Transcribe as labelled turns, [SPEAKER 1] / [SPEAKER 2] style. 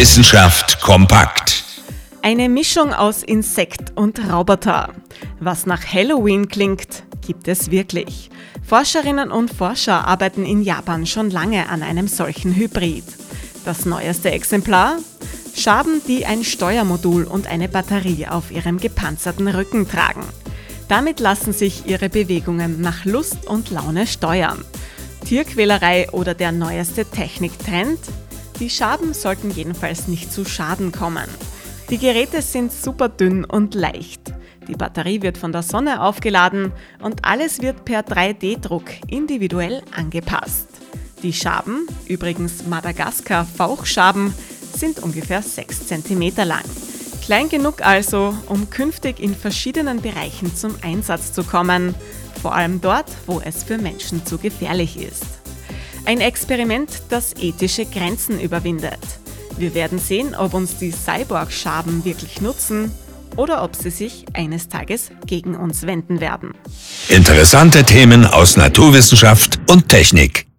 [SPEAKER 1] Wissenschaft kompakt.
[SPEAKER 2] Eine Mischung aus Insekt und Roboter. Was nach Halloween klingt, gibt es wirklich. Forscherinnen und Forscher arbeiten in Japan schon lange an einem solchen Hybrid. Das neueste Exemplar? Schaben, die ein Steuermodul und eine Batterie auf ihrem gepanzerten Rücken tragen. Damit lassen sich ihre Bewegungen nach Lust und Laune steuern. Tierquälerei oder der neueste Techniktrend? Die Schaben sollten jedenfalls nicht zu Schaden kommen. Die Geräte sind super dünn und leicht. Die Batterie wird von der Sonne aufgeladen und alles wird per 3D-Druck individuell angepasst. Die Schaben, übrigens Madagaskar Fauchschaben, sind ungefähr 6 cm lang. Klein genug also, um künftig in verschiedenen Bereichen zum Einsatz zu kommen, vor allem dort, wo es für Menschen zu gefährlich ist. Ein Experiment, das ethische Grenzen überwindet. Wir werden sehen, ob uns die Cyborg-Schaben wirklich nutzen oder ob sie sich eines Tages gegen uns wenden werden.
[SPEAKER 1] Interessante Themen aus Naturwissenschaft und Technik.